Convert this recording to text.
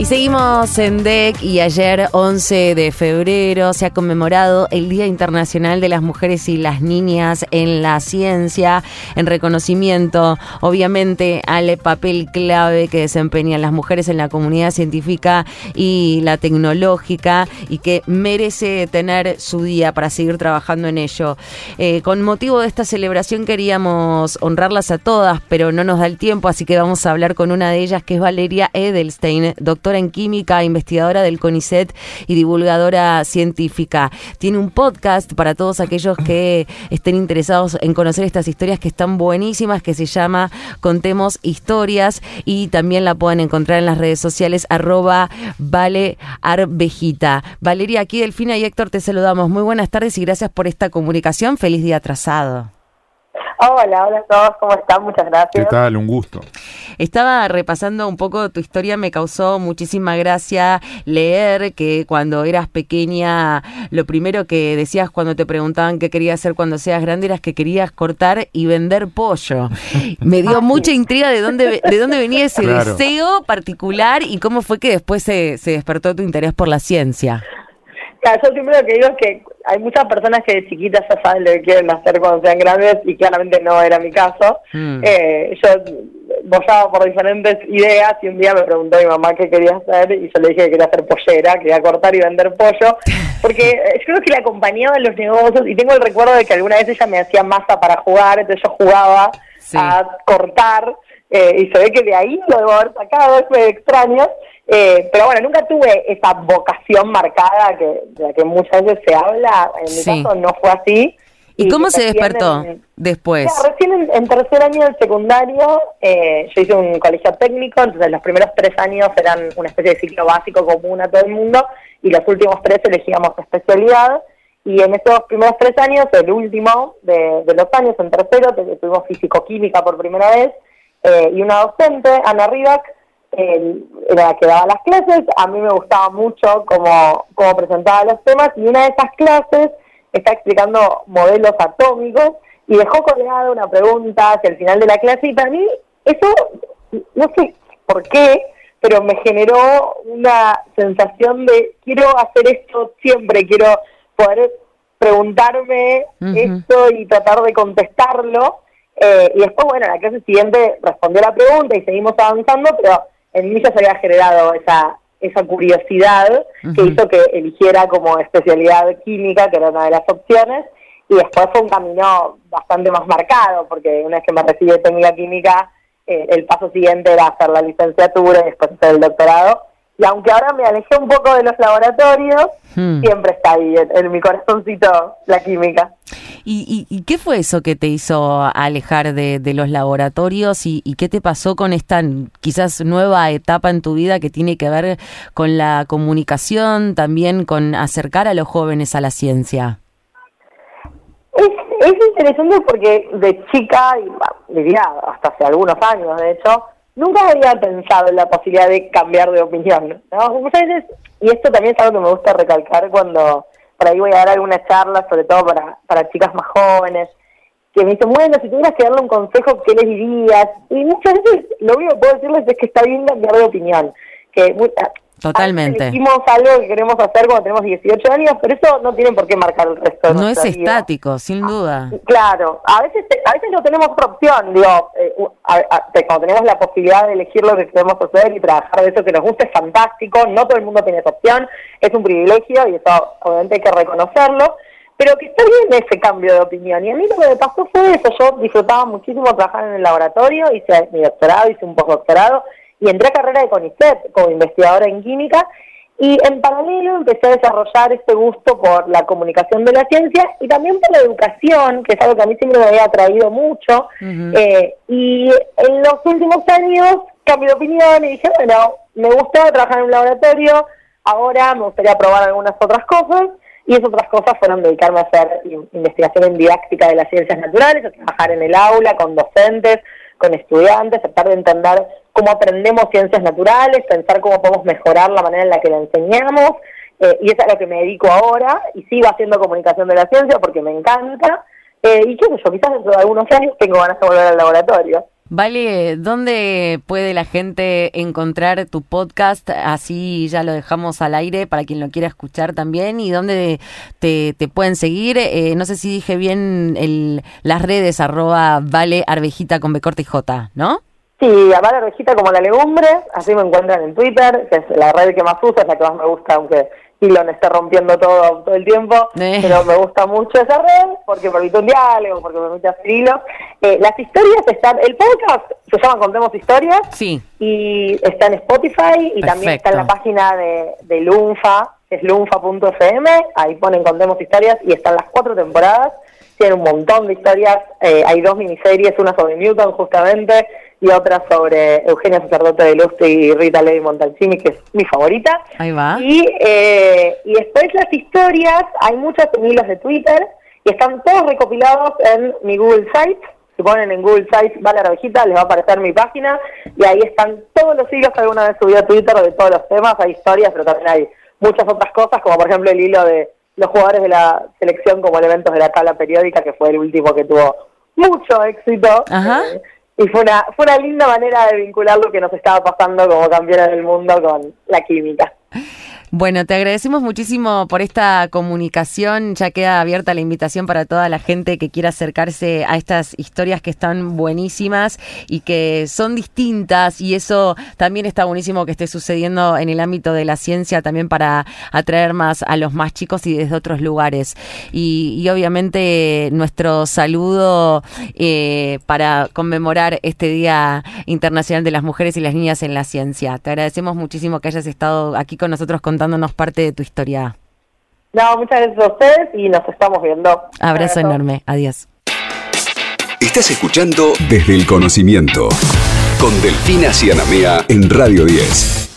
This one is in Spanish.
Y seguimos en DEC y ayer 11 de febrero se ha conmemorado el Día Internacional de las Mujeres y las Niñas en la Ciencia, en reconocimiento obviamente al papel clave que desempeñan las mujeres en la comunidad científica y la tecnológica y que merece tener su día para seguir trabajando en ello. Eh, con motivo de esta celebración queríamos honrarlas a todas, pero no nos da el tiempo, así que vamos a hablar con una de ellas que es Valeria Edelstein, doctora en química, investigadora del CONICET y divulgadora científica. Tiene un podcast para todos aquellos que estén interesados en conocer estas historias que están buenísimas, que se llama Contemos Historias y también la pueden encontrar en las redes sociales arroba Vale. Valeria, aquí Delfina y Héctor te saludamos. Muy buenas tardes y gracias por esta comunicación. Feliz día atrasado. Hola, hola a todos, ¿cómo están? Muchas gracias. ¿Qué tal? Un gusto. Estaba repasando un poco tu historia, me causó muchísima gracia leer que cuando eras pequeña, lo primero que decías cuando te preguntaban qué querías hacer cuando seas grande eras que querías cortar y vender pollo. Me dio mucha intriga de dónde, de dónde venía ese deseo particular y cómo fue que después se, se despertó tu interés por la ciencia. Claro, yo siempre lo que digo es que hay muchas personas que de chiquitas ya saben lo que quieren hacer cuando sean grandes y claramente no era mi caso. Mm. Eh, yo bollaba por diferentes ideas y un día me preguntó mi mamá qué quería hacer y yo le dije que quería hacer pollera, quería cortar y vender pollo, porque yo creo que le acompañaba en los negocios y tengo el recuerdo de que alguna vez ella me hacía masa para jugar, entonces yo jugaba a cortar eh, y se ve que de ahí lo debo haber sacado, es muy extraño. Eh, pero bueno, nunca tuve esa vocación marcada que, de la que muchas veces se habla. En mi caso no fue así. ¿Y, cómo se despertó después? recién en, tercer año del secundario, eh, yo hice un colegio técnico, entonces los primeros tres años eran una especie de ciclo básico común a todo el mundo, y los últimos tres elegíamos especialidad. Y en esos primeros tres años, el último de, los años, en tercero, tuvimos físico-química por primera vez, eh, y una docente, Ana Rivac, era la que daba las clases, a mí me gustaba mucho cómo, cómo presentaba los temas y una de esas clases está explicando modelos atómicos y dejó colgada una pregunta hacia el final de la clase y para mí eso, no sé por qué, pero me generó una sensación de quiero hacer esto siempre, quiero poder preguntarme esto y tratar de contestarlo. Eh, y después, bueno, la clase siguiente respondió la pregunta y seguimos avanzando, pero en mí ya se había generado esa, esa curiosidad que hizo que eligiera como especialidad química, que era una de las opciones, y después fue un camino bastante más marcado, porque una vez que me recibí de técnica química, eh, el paso siguiente era hacer la licenciatura y después hacer el doctorado. Y aunque ahora me alejé un poco de los laboratorios, hmm. siempre está ahí en, mi corazoncito la química. ¿Y, qué fue eso que te hizo alejar de, los laboratorios y, qué te pasó con esta quizás nueva etapa en tu vida que tiene que ver con la comunicación, también con acercar a los jóvenes a la ciencia? Es, es interesante porque de chica, y diría hasta hace algunos años de hecho, nunca había pensado en la posibilidad de cambiar de opinión. ¿no? Muchas veces, y esto también es algo que me gusta recalcar cuando por ahí voy a dar alguna charla, sobre todo para, para chicas más jóvenes, que me dicen, bueno, si tuvieras que darle un consejo, ¿qué les dirías? Y muchas veces lo único que puedo decirles es que está bien cambiar de opinión. Que Totalmente. Hicimos algo que queremos hacer cuando tenemos 18 años, pero eso no tiene por qué marcar el resto. no es estático, sin duda. Claro, a veces a veces no tenemos otra opción, digo, eh, cuando tenemos la posibilidad de elegir lo que queremos hacer y trabajar de eso que nos gusta es fantástico, no todo el mundo tiene esa opción, es un privilegio y eso obviamente hay que reconocerlo, pero que está bien ese cambio de opinión. Y a mí lo que me pasó fue eso, yo disfrutaba muchísimo trabajar en el laboratorio, hice mi doctorado, hice un postdoctorado, y entré a carrera de CONICET como investigadora en química y en paralelo empecé a desarrollar este gusto por la comunicación de la ciencia y también por la educación, que es algo que a mí siempre me había atraído mucho. Eh, y en los últimos años cambié de opinión y dije, bueno, me gustaba trabajar en un laboratorio, ahora me gustaría probar algunas otras cosas. Y esas otras cosas fueron dedicarme a hacer investigación en didáctica de las ciencias naturales, a trabajar en el aula con docentes, con estudiantes, tratar de entender cómo aprendemos ciencias naturales, pensar cómo podemos mejorar la manera en la que la enseñamos, eh, y es a lo que me dedico ahora, y sigo haciendo comunicación de la ciencia porque me encanta, eh, y qué sé yo, quizás dentro de algunos años tengo ganas de volver al laboratorio. Vale, ¿dónde puede la gente encontrar tu podcast? Así ya lo dejamos al aire para quien lo quiera escuchar también. ¿Y dónde te, pueden seguir? Eh, no sé si dije bien el, las redes, arroba Vale Arvejita con B corta y J, ¿no? Sí, a Vale Arvejita como la legumbre, así me encuentran en Twitter, que es la red que más uso, es la que más me gusta, aunque Elon está rompiendo todo todo el tiempo, eh. pero me gusta mucho esa red porque permite un diálogo, porque permite hacer hilos. Eh, las historias están, el podcast se llama Contemos Historias sí. y está en Spotify y también está en la página de, de Lunfa, que es lunfa.fm, ahí ponen Contemos Historias y están las cuatro temporadas, tienen un montón de historias, eh, hay dos miniseries, una sobre Newton justamente, y otra sobre Eugenia Sacerdote de Lustre y Rita Levi Montalcini, que es mi favorita. Ahí va. Y, eh, y después las historias, hay muchos hilos de Twitter y están todos recopilados en mi Google Site. Si ponen en Google Site Vale Arvejita, les va a aparecer mi página y ahí están todos los hilos que alguna vez subí a Twitter de todos los temas. Hay historias, pero también hay muchas otras cosas, como por ejemplo el hilo de los jugadores de la selección como elementos de la tabla periódica, que fue el último que tuvo mucho éxito. Ajá. Eh, y fue una, fue una linda manera de vincular lo que nos estaba pasando como campeones del mundo con la química. Bueno, te agradecemos muchísimo por esta comunicación. Ya queda abierta la invitación para toda la gente que quiera acercarse a estas historias que están buenísimas y que son distintas y eso también está buenísimo que esté sucediendo en el ámbito de la ciencia también para atraer más a los más chicos y desde otros lugares. Y, obviamente nuestro saludo eh, para conmemorar este Día Internacional de las Mujeres y las Niñas en la Ciencia. Te agradecemos muchísimo que hayas estado aquí con nosotros con contándonos parte de tu historia. No, muchas gracias a ustedes y nos estamos viendo. Abrazo enorme. Adiós. Estás escuchando Desde el Conocimiento con Delfina Cianamea en Radio 10.